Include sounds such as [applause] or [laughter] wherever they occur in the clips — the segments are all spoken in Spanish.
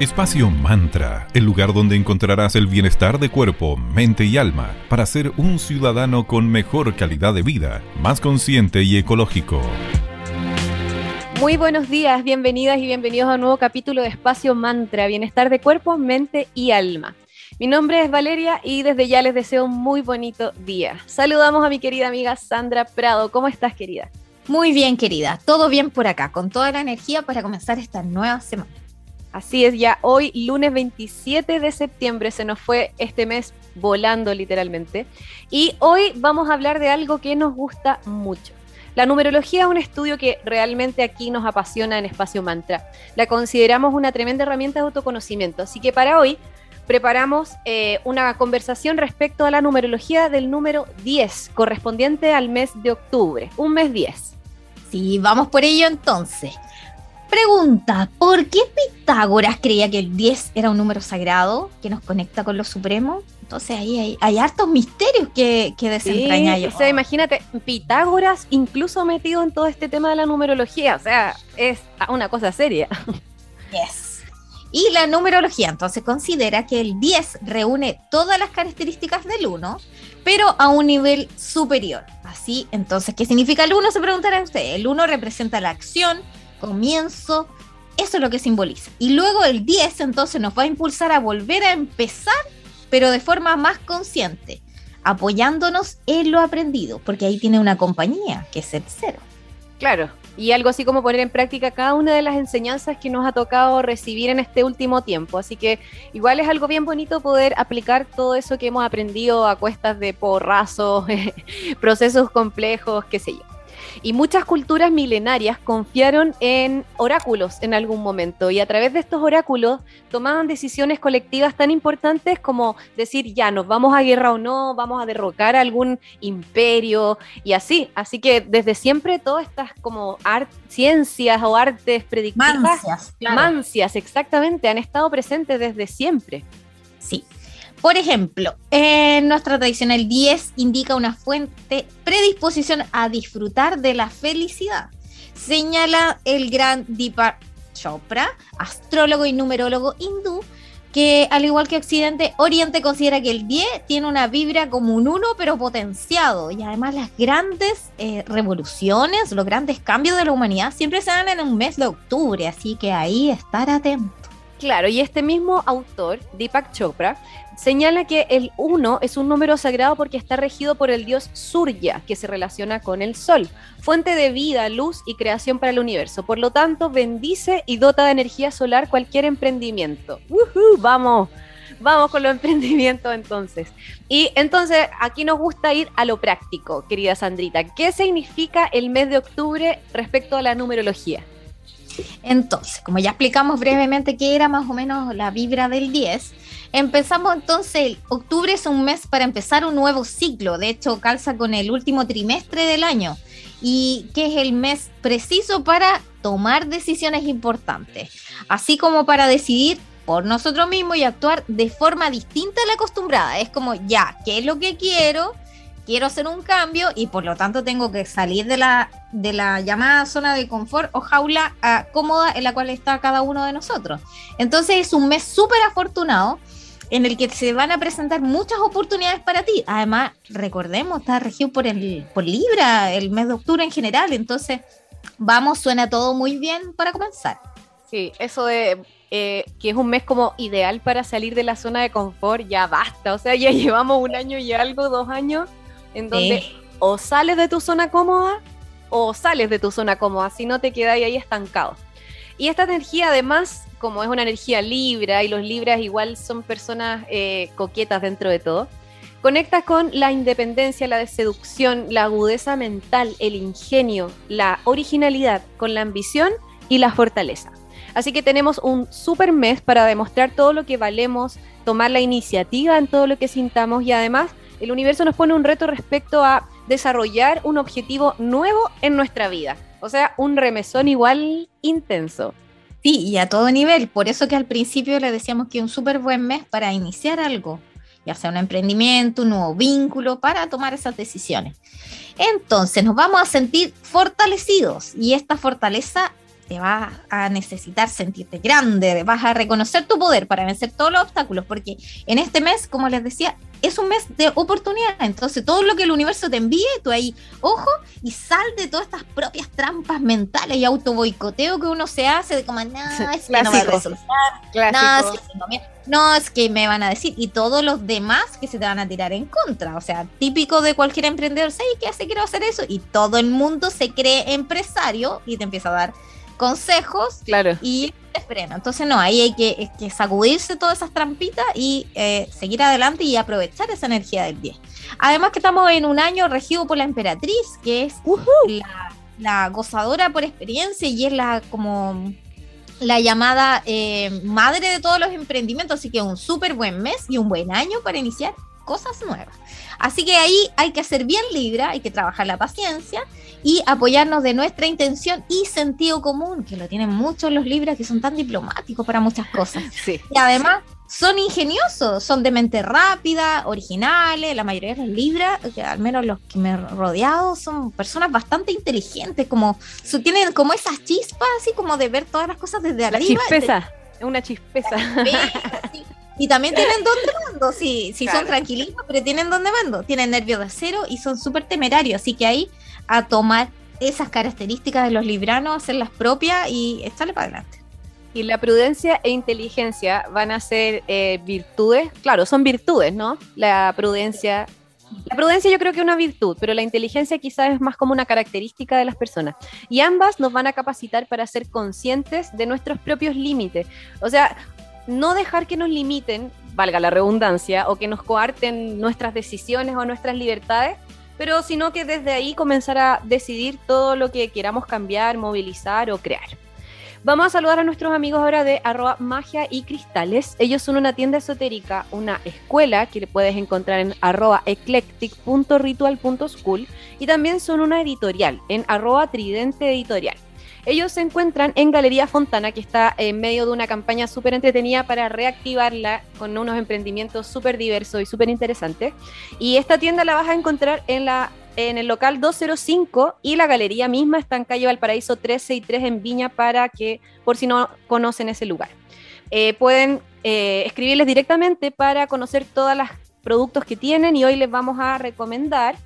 Espacio Mantra, el lugar donde encontrarás el bienestar de cuerpo, mente y alma para ser un ciudadano con mejor calidad de vida, más consciente y ecológico. Muy buenos días, bienvenidas y bienvenidos a un nuevo capítulo de Espacio Mantra, bienestar de cuerpo, mente y alma. Mi nombre es Valeria y desde ya les deseo un muy bonito día. Saludamos a mi querida amiga Sandra Prado. ¿Cómo estás, querida? Muy bien, querida. Todo bien por acá, con toda la energía para comenzar esta nueva semana. Así es, ya hoy, lunes 27 de septiembre, se nos fue este mes volando literalmente. Y hoy vamos a hablar de algo que nos gusta mucho. La numerología es un estudio que realmente aquí nos apasiona en Espacio Mantra. La consideramos una tremenda herramienta de autoconocimiento. Así que para hoy preparamos eh, una conversación respecto a la numerología del número 10, correspondiente al mes de octubre, un mes 10. Sí, vamos por ello entonces. Pregunta, ¿por qué Pitágoras creía que el 10 era un número sagrado que nos conecta con lo supremo? Entonces ahí hay, hartos misterios que, que desentrañar. Sí, o sea, imagínate, Pitágoras incluso metido en todo este tema de la numerología, o sea, es una cosa seria. Yes. Y la numerología entonces considera que el 10 reúne todas las características del 1, pero a un nivel superior. Así, entonces, ¿qué significa el 1? Se preguntará usted. El 1 representa la acción, comienzo, eso es lo que simboliza. Y luego el 10 entonces nos va a impulsar a volver a empezar, pero de forma más consciente, apoyándonos en lo aprendido, porque ahí tiene una compañía, que es el cero. Claro, y algo así como poner en práctica cada una de las enseñanzas que nos ha tocado recibir en este último tiempo. Así que igual es algo bien bonito poder aplicar todo eso que hemos aprendido a cuestas de porrazos, [laughs] procesos complejos, qué sé yo. Y muchas culturas milenarias confiaron en oráculos en algún momento y a través de estos oráculos tomaban decisiones colectivas tan importantes como decir, ya, nos vamos a guerra o no, vamos a derrocar algún imperio y así. Así que desde siempre todas estas como ciencias o artes predictivas, mancias, mancias, exactamente, han estado presentes desde siempre. Sí. Por ejemplo, en nuestra tradición el 10 indica una fuente predisposición a disfrutar de la felicidad. Señala el gran Deepak Chopra, astrólogo y numerólogo hindú, que al igual que Occidente, Oriente considera que el 10 tiene una vibra como un 1 pero potenciado y además las grandes eh, revoluciones, los grandes cambios de la humanidad siempre se dan en un mes de octubre, así que ahí estar atento. Claro, y este mismo autor, Deepak Chopra, señala que el 1 es un número sagrado porque está regido por el dios Surya, que se relaciona con el sol, fuente de vida, luz y creación para el universo. Por lo tanto, bendice y dota de energía solar cualquier emprendimiento. Vamos, vamos con los [laughs] emprendimientos entonces. Y entonces aquí nos gusta ir a lo práctico, querida Sandrita. ¿Qué significa el mes de octubre respecto a la numerología? Entonces, como ya explicamos brevemente qué era más o menos la vibra del 10, empezamos entonces, octubre es un mes para empezar un nuevo ciclo, de hecho calza con el último trimestre del año y que es el mes preciso para tomar decisiones importantes, así como para decidir por nosotros mismos y actuar de forma distinta a la acostumbrada. Es como, ya, ¿qué es lo que quiero? quiero hacer un cambio y por lo tanto tengo que salir de la, de la llamada zona de confort o jaula ah, cómoda en la cual está cada uno de nosotros. Entonces es un mes súper afortunado en el que se van a presentar muchas oportunidades para ti. Además, recordemos, está regido por, el, por Libra el mes de octubre en general, entonces vamos, suena todo muy bien para comenzar. Sí, eso de eh, que es un mes como ideal para salir de la zona de confort, ya basta. O sea, ya [laughs] llevamos un año y algo, dos años en donde o sales de tu zona cómoda o sales de tu zona cómoda, si no te quedas ahí estancado. Y esta energía además, como es una energía libra y los libras igual son personas eh, coquetas dentro de todo, conecta con la independencia, la seducción, la agudeza mental, el ingenio, la originalidad, con la ambición y la fortaleza. Así que tenemos un super mes para demostrar todo lo que valemos, tomar la iniciativa en todo lo que sintamos y además el universo nos pone un reto respecto a desarrollar un objetivo nuevo en nuestra vida. O sea, un remesón igual intenso. Sí, y a todo nivel. Por eso que al principio le decíamos que un súper buen mes para iniciar algo, ya sea un emprendimiento, un nuevo vínculo, para tomar esas decisiones. Entonces nos vamos a sentir fortalecidos y esta fortaleza te vas a necesitar sentirte grande, vas a reconocer tu poder para vencer todos los obstáculos, porque en este mes, como les decía, es un mes de oportunidad. Entonces, todo lo que el universo te envíe, tú ahí, ojo, y sal de todas estas propias trampas mentales y auto boicoteo que uno se hace de como, no, es que no va a resultar, no, es que no, es que me van a decir, y todos los demás que se te van a tirar en contra. O sea, típico de cualquier emprendedor, ¿sabes qué hace? Quiero hacer eso. Y todo el mundo se cree empresario y te empieza a dar consejos claro. y te frena. Entonces, no, ahí hay que, sacudirse todas esas trampitas y eh, seguir adelante y aprovechar esa energía del 10. Además que estamos en un año regido por la emperatriz, que es la, gozadora por experiencia y es la como la llamada eh, madre de todos los emprendimientos, así que un súper buen mes y un buen año para iniciar cosas nuevas. Así que ahí hay que hacer bien Libra, hay que trabajar la paciencia y apoyarnos de nuestra intención y sentido común, que lo tienen muchos los Libras que son tan diplomáticos para muchas cosas. [laughs] Y además son ingeniosos, son de mente rápida, originales, la mayoría de los Libras, al menos los que me he rodeado, son personas bastante inteligentes, como tienen como esas chispas, así como de ver todas las cosas desde arriba. Chispeza, es una chispeza. [laughs] Y también tienen [laughs] don de mando, sí, sí son tranquilitos, pero tienen don de mando, tienen nervios de acero y son súper temerarios, así que ahí a tomar esas características de los libranos, hacerlas propias y echarle para adelante. Y la prudencia e inteligencia van a ser eh, virtudes, claro, son virtudes, ¿no? La prudencia, la prudencia yo creo que es una virtud, pero la inteligencia quizás es más como una característica de las personas. Y ambas nos van a capacitar para ser conscientes de nuestros propios límites. O sea, no dejar que nos limiten, valga la redundancia, o que nos coarten nuestras decisiones o nuestras libertades, pero sino que desde ahí comenzar a decidir todo lo que queramos cambiar, movilizar o crear. Vamos a saludar a nuestros amigos ahora de arroba magia y cristales. Ellos son una tienda esotérica, una escuela que puedes encontrar en arroba eclectic.ritual.school y también son una editorial en arroba tridente editorial. Ellos se encuentran en Galería Fontana, que está en medio de una campaña súper entretenida para reactivarla con unos emprendimientos súper diversos y súper interesantes. Y esta tienda la vas a encontrar en la en el local 205 y la galería misma está en calle Valparaíso 13 y 3 en Viña para que, por si no conocen ese lugar. Eh, pueden eh, escribirles directamente para conocer todos los productos que tienen y hoy les vamos a recomendar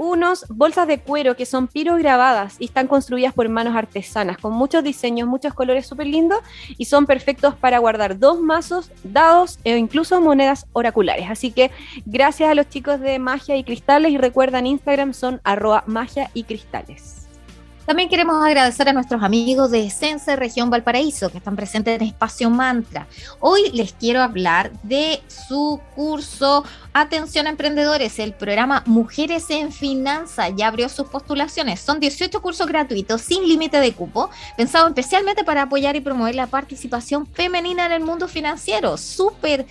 unos bolsas de cuero que son pirograbadas y están construidas por manos artesanas, con muchos diseños, muchos colores súper lindos y son perfectos para guardar dos mazos, dados e incluso monedas oraculares. Así que gracias a los chicos de Magia y Cristales y recuerdan Instagram son arroba magia y cristales. También queremos agradecer a nuestros amigos de Sense Región Valparaíso que están presentes en Espacio Mantra. Hoy les quiero hablar de su curso Atención Emprendedores, el programa Mujeres en Finanza. Ya abrió sus postulaciones. Son 18 cursos gratuitos sin límite de cupo, pensado especialmente para apoyar y promover la participación femenina en el mundo financiero. Súper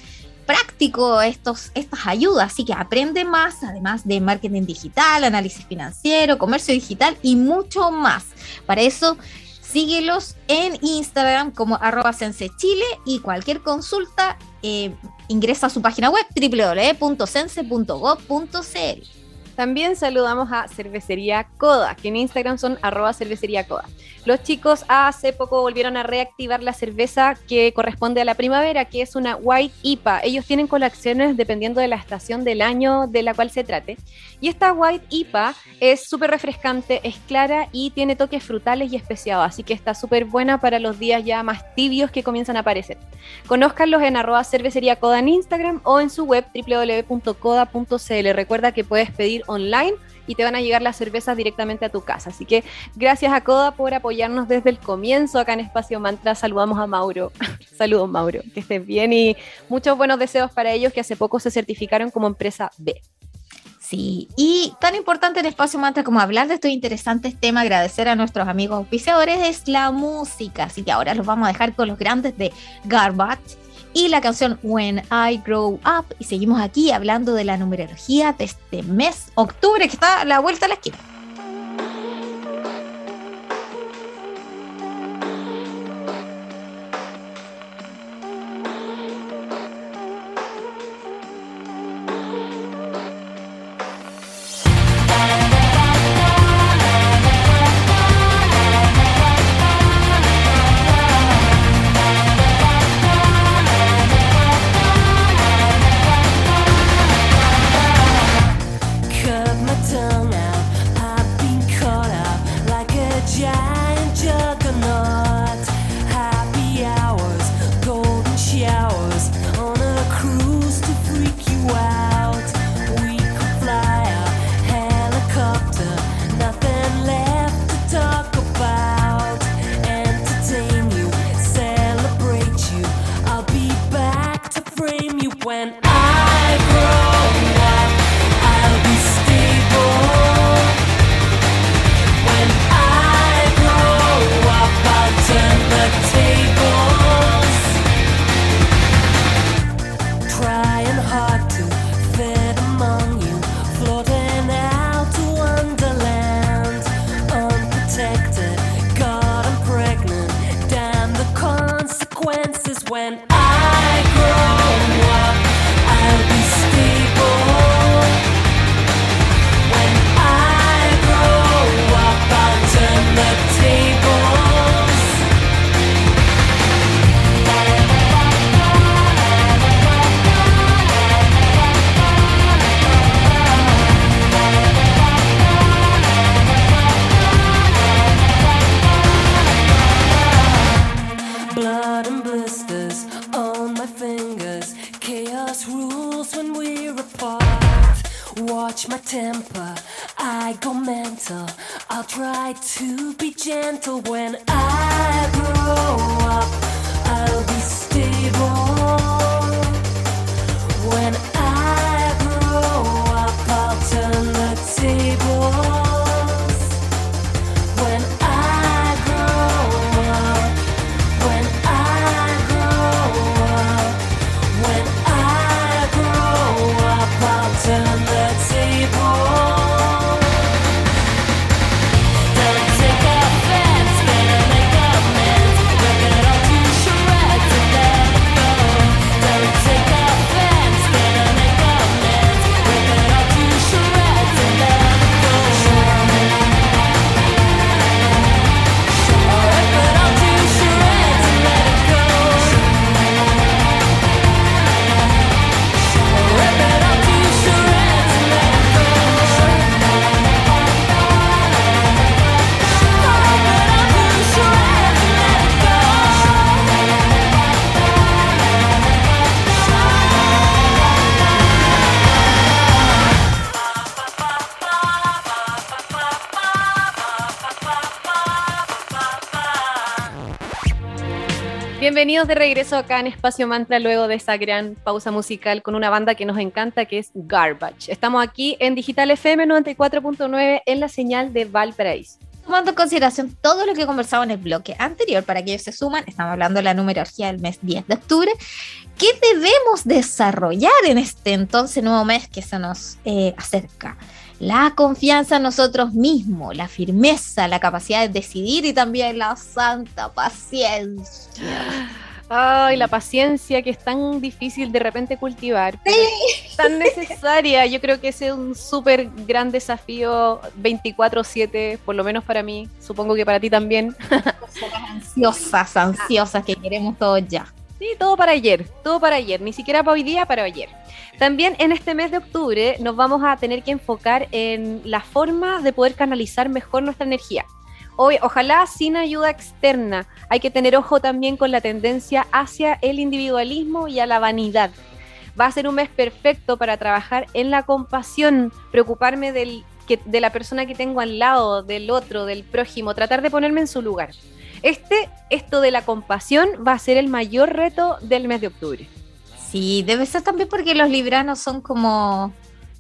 práctico estos, estas ayudas, así que aprende más, además de marketing digital, análisis financiero, comercio digital y mucho más. Para eso, síguelos en Instagram como arroba sensechile y cualquier consulta eh, ingresa a su página web www.sense.gov.cl. También saludamos a Cervecería Coda, que en Instagram son arroba cervecería Coda. Los chicos hace poco volvieron a reactivar la cerveza que corresponde a la primavera, que es una White IPA. Ellos tienen colecciones dependiendo de la estación del año de la cual se trate. Y esta White IPA es súper refrescante, es clara y tiene toques frutales y especiados, así que está súper buena para los días ya más tibios que comienzan a aparecer. Conózcanlos en arroba cervecería Coda en Instagram o en su web www.coda.cl. Recuerda que puedes pedir online y te van a llegar las cervezas directamente a tu casa. Así que gracias a Coda por apoyarnos desde el comienzo acá en Espacio Mantra. Saludamos a Mauro. [laughs] Saludos Mauro, que estés bien y muchos buenos deseos para ellos que hace poco se certificaron como empresa B. Sí, y tan importante en Espacio Mantra como hablar de estos interesantes temas, agradecer a nuestros amigos auspiciadores, es la música. Así que ahora los vamos a dejar con los grandes de Garbage y la canción When I Grow Up. Y seguimos aquí hablando de la numerología de este mes, octubre, que está a la vuelta a la esquina. Bienvenidos de regreso acá en Espacio Mantra luego de esa gran pausa musical con una banda que nos encanta que es Garbage. Estamos aquí en Digital FM 94.9 en la señal de Valparaíso. Tomando en consideración todo lo que conversamos en el bloque anterior, para que ellos se suman, estamos hablando de la numerología del mes 10 de octubre, ¿qué debemos desarrollar en este entonces nuevo mes que se nos eh, acerca? la confianza en nosotros mismos, la firmeza, la capacidad de decidir y también la santa paciencia. Ay, la paciencia que es tan difícil de repente cultivar, tan necesaria. Yo creo que ese es un súper gran desafío 24/7, por lo menos para mí, supongo que para ti también. ansiosas, ansiosas, que queremos todos ya. Sí, todo para ayer, todo para ayer, ni siquiera para hoy día, para ayer. También en este mes de octubre nos vamos a tener que enfocar en la forma de poder canalizar mejor nuestra energía. Hoy, ojalá sin ayuda externa. Hay que tener ojo también con la tendencia hacia el individualismo y a la vanidad. Va a ser un mes perfecto para trabajar en la compasión, preocuparme del, de la persona que tengo al lado, del otro, del prójimo, tratar de ponerme en su lugar. Este, esto de la compasión va a ser el mayor reto del mes de octubre. Sí, debe ser también porque los libranos son como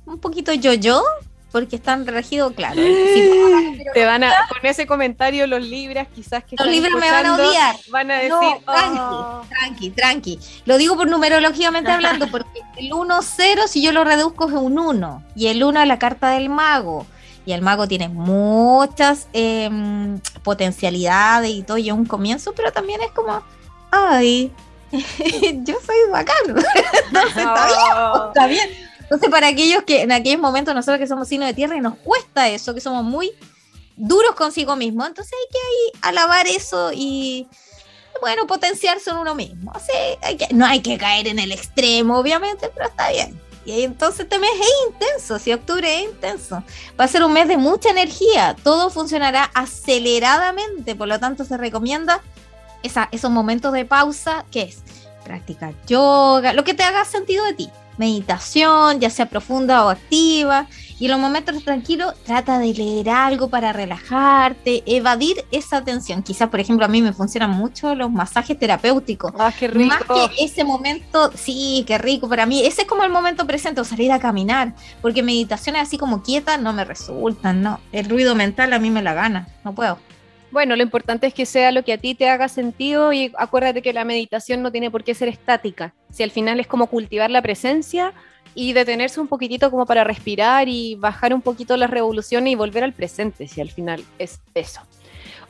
un poquito yo-yo, porque están regidos, claro. [gasps] Te van a, con ese comentario los libras quizás que Los libras me van a odiar. Van a decir, tranqui, oh". tranqui, tranqui. Lo digo por numerológicamente hablando, [laughs] porque el 1-0, si yo lo reduzco, es un 1. Y el 1 es la carta del mago y el mago tiene muchas em, potencialidades y todo, y es un comienzo, pero también es como, ay, [laughs] yo soy bacán. [laughs] Entonces está bien, está bien. Entonces, para aquellos que en aquellos momentos nosotros que somos signos de tierra y nos cuesta eso, que somos muy duros consigo mismo, entonces hay que ahí alabar eso y bueno, potenciarse en uno mismo. que, no hay que caer en el extremo, obviamente, pero está bien. Y entonces este mes es intenso, si octubre es intenso. Va a ser un mes de mucha energía, todo funcionará aceleradamente, por lo tanto se recomienda esa, esos momentos de pausa, que es practicar yoga, lo que te haga sentido de ti. Meditación, ya sea profunda o activa. Y en los momentos tranquilos, trata de leer algo para relajarte, evadir esa tensión. Quizás, por ejemplo, a mí me funcionan mucho los masajes terapéuticos. Ah, qué rico. Más que ese momento, sí, qué rico. Para mí, ese es como el momento presente, o salir a caminar. Porque meditaciones así como quietas no me resultan, ¿no? El ruido mental a mí me la gana, no puedo. Bueno, lo importante es que sea lo que a ti te haga sentido y acuérdate que la meditación no tiene por qué ser estática. Si al final es como cultivar la presencia y detenerse un poquitito como para respirar y bajar un poquito las revoluciones y volver al presente, si al final es eso.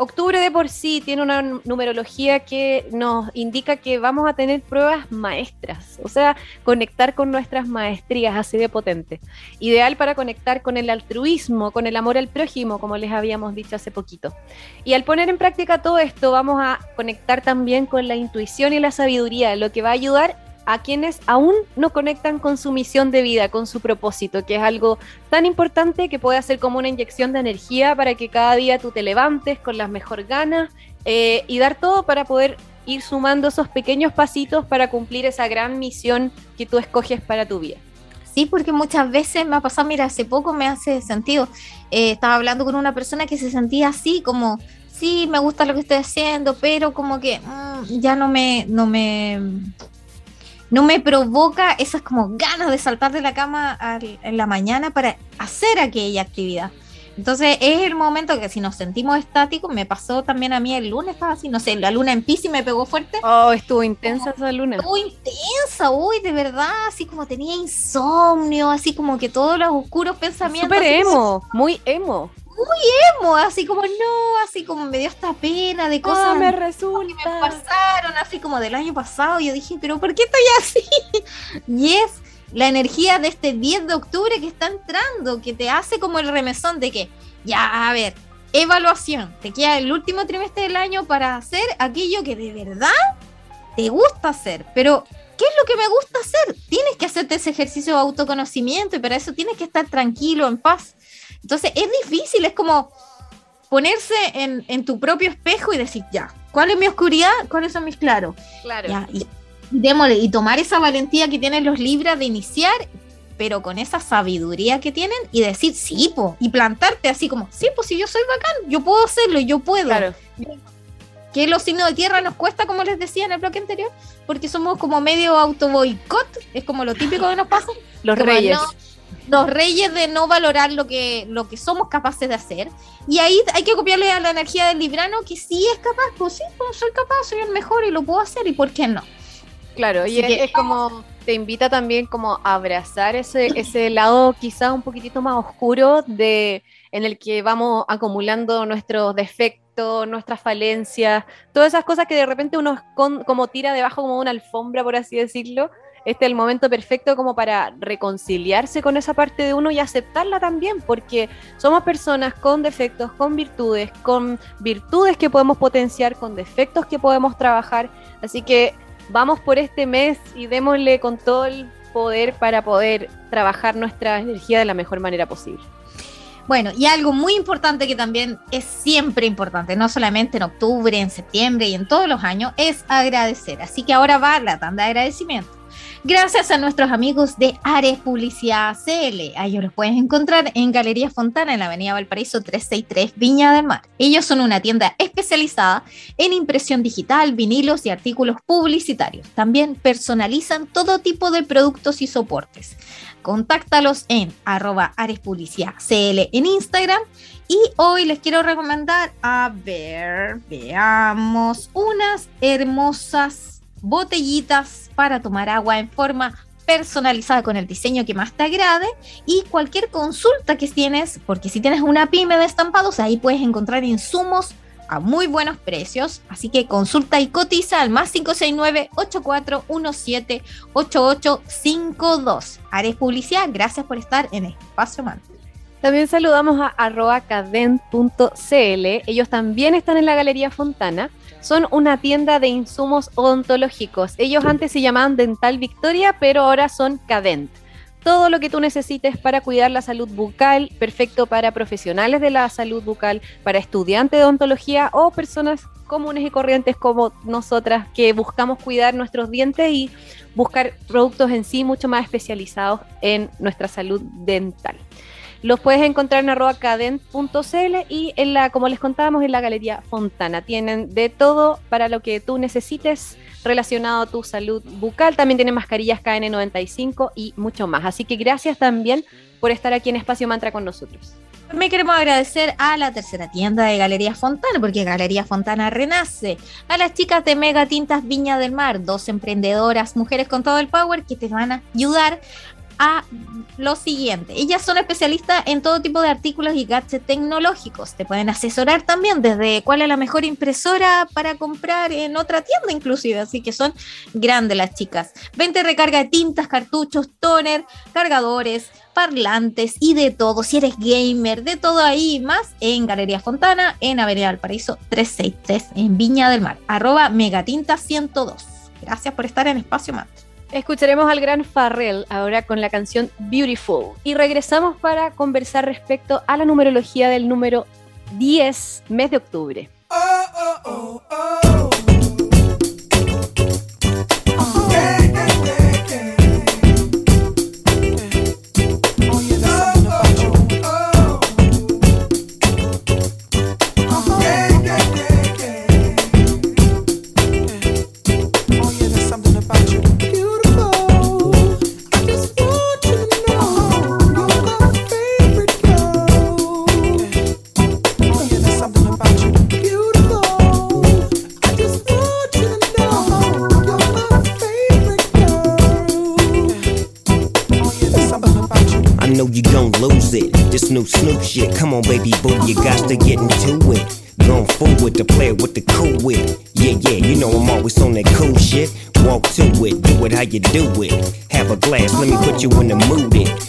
Octubre de por sí tiene una numerología que nos indica que vamos a tener pruebas maestras, o sea, conectar con nuestras maestrías así de potente. Ideal para conectar con el altruismo, con el amor al prójimo, como les habíamos dicho hace poquito. Y al poner en práctica todo esto, vamos a conectar también con la intuición y la sabiduría, lo que va a ayudar a quienes aún no conectan con su misión de vida, con su propósito, que es algo tan importante que puede ser como una inyección de energía para que cada día tú te levantes con las mejor ganas eh, y dar todo para poder ir sumando esos pequeños pasitos para cumplir esa gran misión que tú escoges para tu vida. Sí, porque muchas veces me ha pasado, mira, hace poco me hace sentido, eh, estaba hablando con una persona que se sentía así, como, sí, me gusta lo que estoy haciendo, pero como que mm, ya no me, no me, no me provoca esas como ganas de saltar de la cama en la mañana para hacer aquella actividad. Entonces es el momento que si nos sentimos estáticos, me pasó también a mí el lunes, estaba así, no sé, la luna en Pisces me pegó fuerte. Oh, estuvo intensa esa luna. Estuvo intensa, uy, de verdad, así como tenía insomnio, así como que todos los oscuros pensamientos. Súper emo, muy emo muy emo, así como no, así como me dio esta pena de cosas ah, me resulta. que me pasaron, así como del año pasado. Y yo dije, pero ¿por qué estoy así? [laughs] Y es la energía de este 10 de octubre que está entrando, que te hace como el remesón de que, ya, a ver, evaluación, te queda el último trimestre del año para hacer aquello que de verdad te gusta hacer, pero ¿qué es lo que me gusta hacer? Tienes que hacerte ese ejercicio de autoconocimiento y para eso tienes que estar tranquilo, en paz. Entonces es difícil, es como ponerse en, tu propio espejo y decir, ya, ¿cuál es mi oscuridad? ¿Cuáles son mis claros? Claro. y, démosle, y tomar esa valentía que tienen los libras de iniciar, pero con esa sabiduría que tienen y decir, sí, po, y plantarte así como, sí, pues si yo soy bacán, yo puedo hacerlo, yo puedo. Claro. Que los signos de tierra nos cuesta, como les decía en el bloque anterior, porque somos como medio auto boicot, es como lo típico que nos pasa. Los reyes los reyes de no valorar lo que, lo que somos capaces de hacer. Y ahí hay que copiarle a la energía del librano que sí es capaz, pues sí, pues soy capaz, soy el mejor y lo puedo hacer, ¿y por qué no? Claro, y es, como te invita también como a abrazar ese, ese lado quizá un poquitito más oscuro de en el que vamos acumulando nuestros defectos, nuestras falencias, todas esas cosas que de repente uno como tira debajo como una alfombra, por así decirlo, este es el momento perfecto como para reconciliarse con esa parte de uno y aceptarla también, porque somos personas con defectos, con virtudes, con virtudes que podemos potenciar, con defectos que podemos trabajar. Así que vamos por este mes y démosle con todo el poder para poder trabajar nuestra energía de la mejor manera posible. Bueno, y algo muy importante que también es siempre importante, no solamente en octubre, en septiembre y en todos los años, es agradecer. Así que ahora va la tanda de agradecimiento gracias a nuestros amigos de Ares Publicidad CL. A ellos los puedes encontrar en Galería Fontana, en la Avenida Valparaíso 363, Viña del Mar. Ellos son una tienda especializada en impresión digital, vinilos y artículos publicitarios. También personalizan todo tipo de productos y soportes. Contáctalos en arroba Ares Publicidad CL en Instagram. Y hoy les quiero recomendar, a ver, veamos, unas hermosas botellitas para tomar agua en forma personalizada con el diseño que más te agrade y cualquier consulta que tienes, porque si tienes una pyme de estampados, ahí puedes encontrar insumos a muy buenos precios. Así que consulta y cotiza al más 569-8417-8852. Ares Publicidad, gracias por estar en Espacio Man. También saludamos a arroba Ellos también están en la Galería Fontana son una tienda de insumos odontológicos. Ellos antes se llamaban Dental Victoria, pero ahora son Cadent. Todo lo que tú necesites para cuidar la salud bucal, perfecto para profesionales de la salud bucal, para estudiantes de odontología o personas comunes y corrientes como nosotras que buscamos cuidar nuestros dientes y buscar productos en sí mucho más especializados en nuestra salud dental. Los puedes encontrar en arroba cadent.cl y en la, como les contábamos, en la Galería Fontana. Tienen de todo para lo que tú necesites relacionado a tu salud bucal. También tienen mascarillas KN95 y mucho más. Así que gracias también por estar aquí en Espacio Mantra con nosotros. También queremos agradecer a la tercera tienda de Galería Fontana, porque Galería Fontana renace. A las chicas de Mega Tintas Viña del Mar, dos emprendedoras, mujeres con todo el power que te van a ayudar a lo siguiente. Ellas son especialistas en todo tipo de artículos y gadgets tecnológicos. Te pueden asesorar también desde cuál es la mejor impresora para comprar en otra tienda inclusive. Así que son grandes las chicas. Vente recarga de tintas, cartuchos, toner, cargadores, parlantes y de todo. Si eres gamer, de todo ahí más en Galería Fontana, en Avenida Paraíso 363 en Viña del Mar. Arroba Megatinta 102. Gracias por estar en Espacio Más. Escucharemos al gran Farrell ahora con la canción Beautiful y regresamos para conversar respecto a la numerología del número 10, mes de octubre. Oh, oh, oh, new Snoop shit. Come on, baby boo, you got to get into it. Going forward to play with the cool wit. Yeah, yeah, you know I'm always on that cool shit. Walk to it, do it how you do it. Have a glass, let me put you in the mood. It.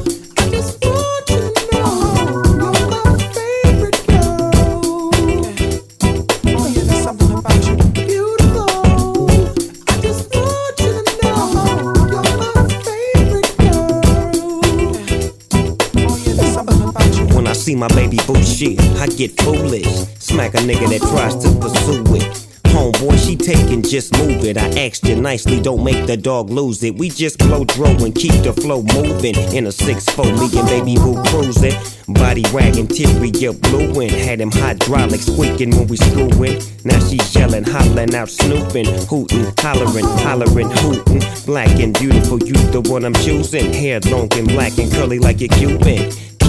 See my baby boo shit, I get foolish. Smack a nigga that tries to pursue it. Homeboy, she taking, just move it. I asked you nicely, don't make the dog lose it. We just blow dro and keep the flow moving. In a 6-4, me and baby boo cruising. Body wagging, teary, blue and Had him hydraulic squeaking when we screwing. Now she yelling, hollering out, snooping, hooting, hollering, hollering, hooting. Black and beautiful, you the one I'm choosing. Hair long and black and curly like a Cuban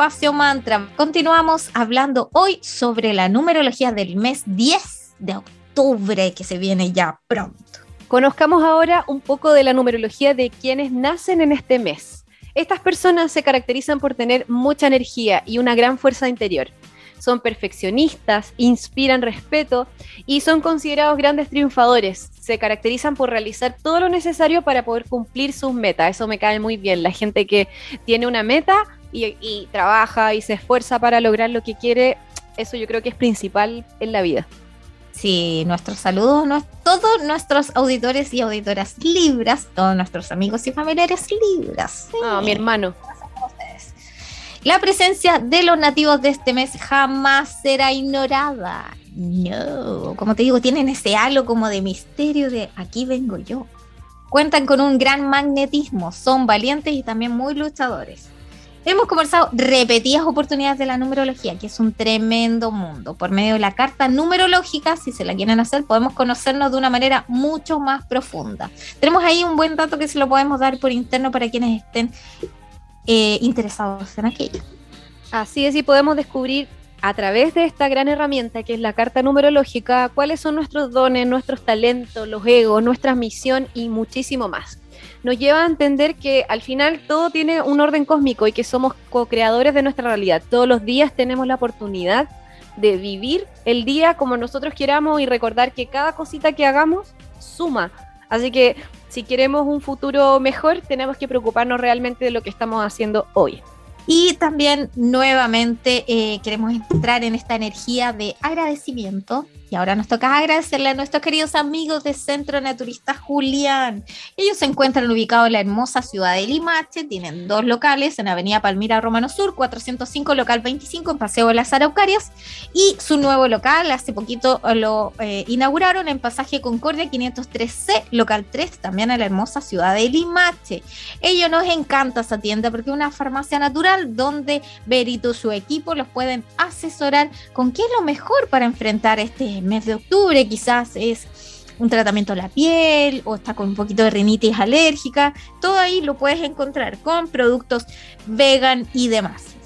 Espacio Mantra. Continuamos hablando hoy sobre la numerología del mes 10 de octubre que se viene ya pronto. Conozcamos ahora un poco de la numerología de quienes nacen en este mes. Estas personas se caracterizan por tener mucha energía y una gran fuerza interior. Son perfeccionistas, inspiran respeto y son considerados grandes triunfadores. Se caracterizan por realizar todo lo necesario para poder cumplir sus metas. Eso me cae muy bien. La gente que tiene una meta y, y trabaja y se esfuerza para lograr lo que quiere, eso yo creo que es principal en la vida. Sí, nuestros saludos a todos nuestros auditores y auditoras libras, todos nuestros amigos y familiares libras. Ah, mi hermano. La presencia de los nativos de este mes jamás será ignorada. No, como te digo, tienen ese halo como de misterio de aquí vengo yo. Cuentan con un gran magnetismo, son valientes y también muy luchadores. Hemos conversado repetidas oportunidades de la numerología, que es un tremendo mundo. Por medio de la carta numerológica, si se la quieren hacer, podemos conocernos de una manera mucho más profunda. Tenemos ahí un buen dato que se lo podemos dar por interno para quienes estén eh, interesados en aquello. Así es, y podemos descubrir a través de esta gran herramienta que es la carta numerológica cuáles son nuestros dones, nuestros talentos, los egos, nuestra misión y muchísimo más nos lleva a entender que al final todo tiene un orden cósmico y que somos co-creadores de nuestra realidad. Todos los días tenemos la oportunidad de vivir el día como nosotros queramos y recordar que cada cosita que hagamos suma. Así que si queremos un futuro mejor, tenemos que preocuparnos realmente de lo que estamos haciendo hoy. Y también nuevamente eh, queremos entrar en esta energía de agradecimiento y ahora nos toca agradecerle a nuestros queridos amigos de Centro Naturista Julián. Ellos se encuentran ubicados en la hermosa ciudad de Limache, tienen dos locales en Avenida Palmira Romano Sur, 405, local 25 en Paseo de las Araucarias, y su nuevo local, hace poquito lo eh, inauguraron en Pasaje Concordia 503C, local 3, también en la hermosa ciudad de Limache. Ellos nos encanta esa tienda porque es una farmacia natural donde Berito y su equipo los pueden asesorar con qué es lo mejor para enfrentar este mes de octubre, quizás es un tratamiento a la piel o está con un poquito de rinitis alérgica, todo ahí lo puedes encontrar con productos vegan y demás.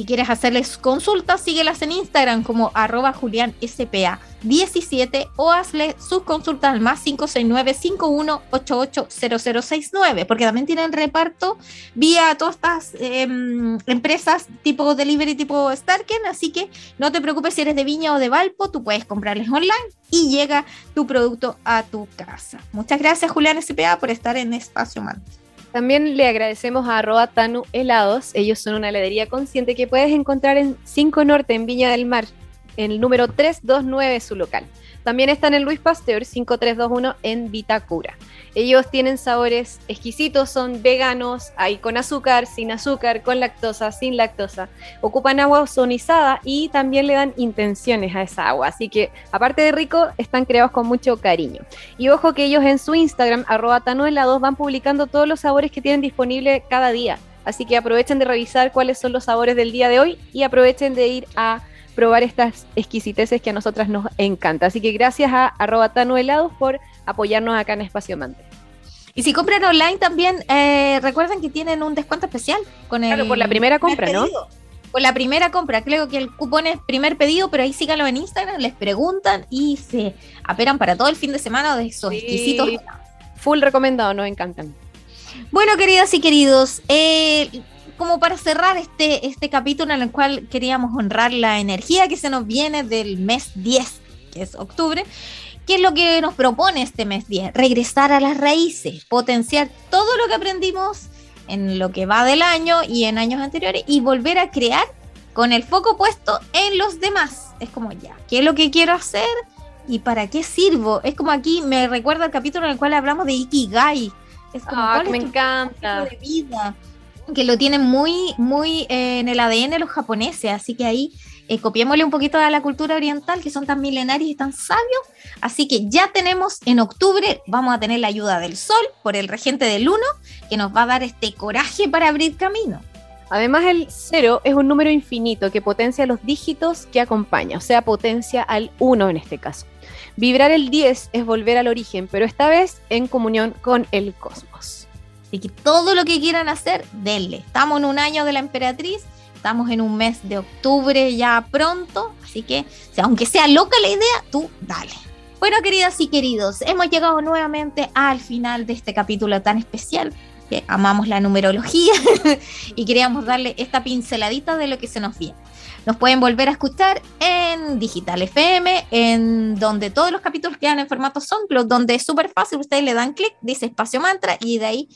Si quieres hacerles consultas, síguelas en Instagram como arroba julianspa 17 o hazle sus consultas al más 569-5188-0069, porque también tienen reparto vía todas estas em, empresas tipo delivery, tipo Starken, así que no te preocupes si eres de Viña o de Valpo, tú puedes comprarles online y llega tu producto a tu casa. Muchas gracias Julián SPA por estar en Espacio Mantis. También le agradecemos a arroba Tanu Helados. Ellos son una heladería consciente que puedes encontrar en 5 Norte, en Viña del Mar, en el número 329 su local. También están en Luis Pasteur 5321 en Vitacura. Ellos tienen sabores exquisitos, son veganos, hay con azúcar, sin azúcar, con lactosa, sin lactosa. Ocupan agua ozonizada y también le dan intenciones a esa agua. Así que, aparte de rico, están creados con mucho cariño. Y ojo que ellos en su Instagram, arroba tanuelados, van publicando todos los sabores que tienen disponible cada día. Así que aprovechen de revisar cuáles son los sabores del día de hoy y aprovechen de ir a probar estas exquisiteces que a nosotras nos encanta. Así que gracias a arroba tanuelados por apoyarnos acá en Espacio Mante. Y si compran online también, eh, recuerden que tienen un descuento especial con el. Claro, por la primera compra, ¿no? Por la primera compra, creo que el cupón es primer pedido, pero ahí síganlo en Instagram, les preguntan y se aperan para todo el fin de semana de esos exquisitos. Full recomendado, nos encantan. Bueno, queridas y queridos, eh, como para cerrar este, este capítulo en el cual queríamos honrar la energía que se nos viene del mes 10, que es octubre, ¿Qué es lo que nos propone este mes 10? Regresar a las raíces, potenciar todo lo que aprendimos en lo que va del año y en años anteriores y volver a crear con el foco puesto en los demás. Es como ya, ¿qué es lo que quiero hacer? ¿Y para qué sirvo? Es como aquí me recuerda el capítulo en el cual hablamos de Ikigai. Es como, ah, me encanta. De vida? Que lo tienen muy, muy eh, en el ADN los japoneses, así que ahí eh, copiémosle un poquito a la cultura oriental, que son tan milenarios y tan sabios. Así que ya tenemos en octubre, vamos a tener la ayuda del sol por el regente del 1, que nos va a dar este coraje para abrir camino. Además, el 0 es un número infinito que potencia los dígitos que acompaña, o sea, potencia al 1 en este caso. Vibrar el 10 es volver al origen, pero esta vez en comunión con el cosmos. Así que todo lo que quieran hacer, denle. Estamos en un año de la emperatriz, estamos en un mes de octubre ya pronto, así que aunque sea loca la idea, tú dale. Bueno, queridas y queridos, hemos llegado nuevamente al final de este capítulo tan especial. Que amamos la numerología [laughs] y queríamos darle esta pinceladita de lo que se nos viene. Nos pueden volver a escuchar en Digital FM, en donde todos los capítulos quedan en formato SoundCloud, donde es súper fácil, ustedes le dan clic, dice espacio mantra y de ahí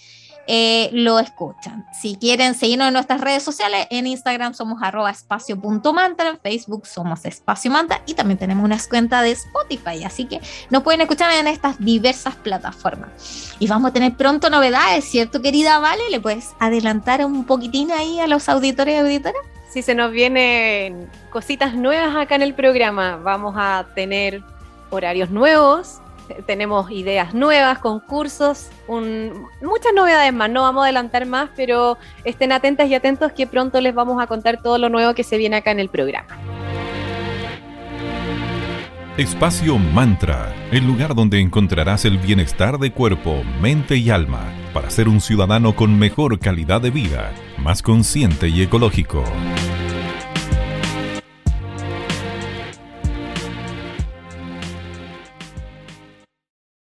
eh, lo escuchan. Si quieren seguirnos en nuestras redes sociales, en Instagram somos arroba espacio.mantra, en Facebook somos espacio mantra y también tenemos una cuenta de Spotify, así que nos pueden escuchar en estas diversas plataformas. Y vamos a tener pronto novedades, ¿cierto, querida Vale? ¿Le puedes adelantar un poquitín ahí a los auditores y auditoras? Sí, se nos vienen cositas nuevas acá en el programa. Vamos a tener horarios nuevos, [laughs] tenemos ideas nuevas, concursos, muchas novedades más. No vamos a adelantar más, pero estén atentas y atentos que pronto les vamos a contar todo lo nuevo que se viene acá en el programa. Espacio Mantra, el lugar donde encontrarás el bienestar de cuerpo, mente y alma para ser un ciudadano con mejor calidad de vida, más consciente y ecológico.